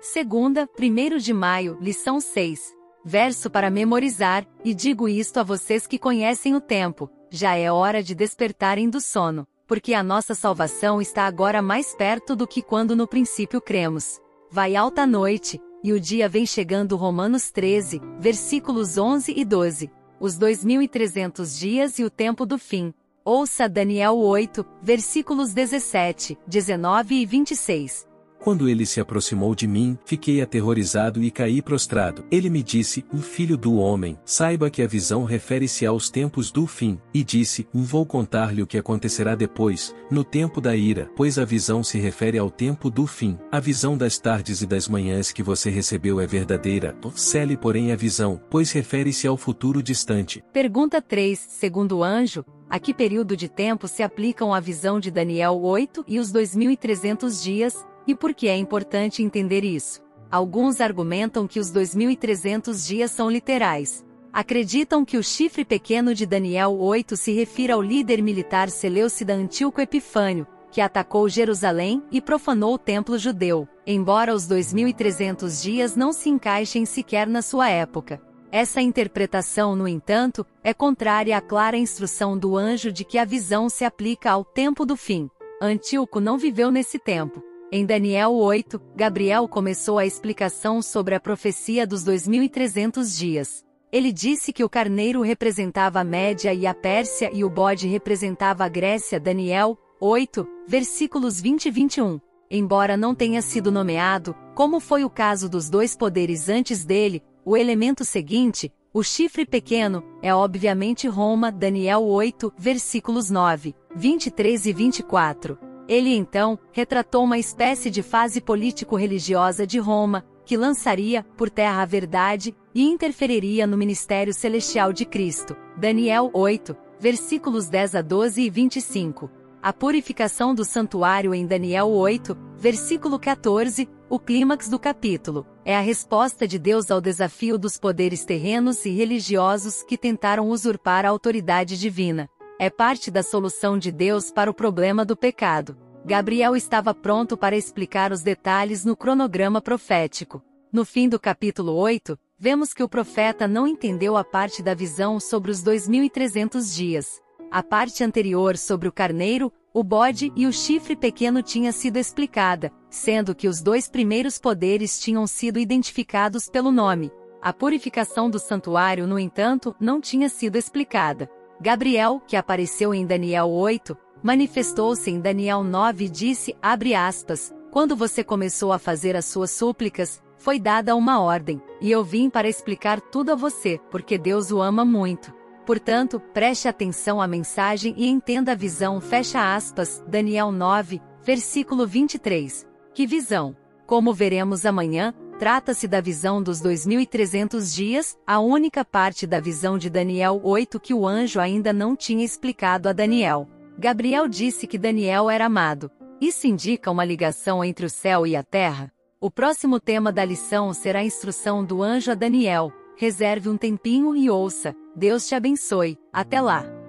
Segunda, 1 de maio, lição 6. Verso para memorizar, e digo isto a vocês que conhecem o tempo, já é hora de despertarem do sono, porque a nossa salvação está agora mais perto do que quando no princípio cremos. Vai alta noite, e o dia vem chegando Romanos 13, versículos 11 e 12. Os 2300 dias e o tempo do fim. Ouça Daniel 8, versículos 17, 19 e 26. Quando ele se aproximou de mim, fiquei aterrorizado e caí prostrado. Ele me disse, um filho do homem, saiba que a visão refere-se aos tempos do fim, e disse, vou contar-lhe o que acontecerá depois, no tempo da ira, pois a visão se refere ao tempo do fim. A visão das tardes e das manhãs que você recebeu é verdadeira, cele porém a visão, pois refere-se ao futuro distante. Pergunta 3, segundo o anjo, a que período de tempo se aplicam a visão de Daniel 8 e os 2300 dias, e por que é importante entender isso? Alguns argumentam que os 2.300 dias são literais. Acreditam que o chifre pequeno de Daniel 8 se refira ao líder militar Seleucida Antíoco Epifânio, que atacou Jerusalém e profanou o templo judeu, embora os 2.300 dias não se encaixem sequer na sua época. Essa interpretação, no entanto, é contrária à clara instrução do anjo de que a visão se aplica ao tempo do fim. Antíoco não viveu nesse tempo, em Daniel 8, Gabriel começou a explicação sobre a profecia dos 2300 dias. Ele disse que o carneiro representava a Média e a Pérsia e o bode representava a Grécia. Daniel 8, versículos 20 e 21. Embora não tenha sido nomeado, como foi o caso dos dois poderes antes dele, o elemento seguinte, o chifre pequeno, é obviamente Roma. Daniel 8, versículos 9, 23 e 24. Ele então retratou uma espécie de fase político-religiosa de Roma, que lançaria por terra a verdade e interferiria no ministério celestial de Cristo. Daniel 8, versículos 10 a 12 e 25. A purificação do santuário em Daniel 8, versículo 14, o clímax do capítulo, é a resposta de Deus ao desafio dos poderes terrenos e religiosos que tentaram usurpar a autoridade divina é parte da solução de Deus para o problema do pecado. Gabriel estava pronto para explicar os detalhes no cronograma profético. No fim do capítulo 8, vemos que o profeta não entendeu a parte da visão sobre os 2.300 dias. A parte anterior sobre o carneiro, o bode e o chifre pequeno tinha sido explicada, sendo que os dois primeiros poderes tinham sido identificados pelo nome. A purificação do santuário, no entanto, não tinha sido explicada. Gabriel, que apareceu em Daniel 8, manifestou-se em Daniel 9 e disse, abre aspas, quando você começou a fazer as suas súplicas, foi dada uma ordem, e eu vim para explicar tudo a você, porque Deus o ama muito. Portanto, preste atenção à mensagem e entenda a visão. Fecha aspas, Daniel 9, versículo 23. Que visão? Como veremos amanhã, Trata-se da visão dos 2300 dias, a única parte da visão de Daniel 8 que o anjo ainda não tinha explicado a Daniel. Gabriel disse que Daniel era amado. Isso indica uma ligação entre o céu e a terra? O próximo tema da lição será a instrução do anjo a Daniel. Reserve um tempinho e ouça. Deus te abençoe. Até lá!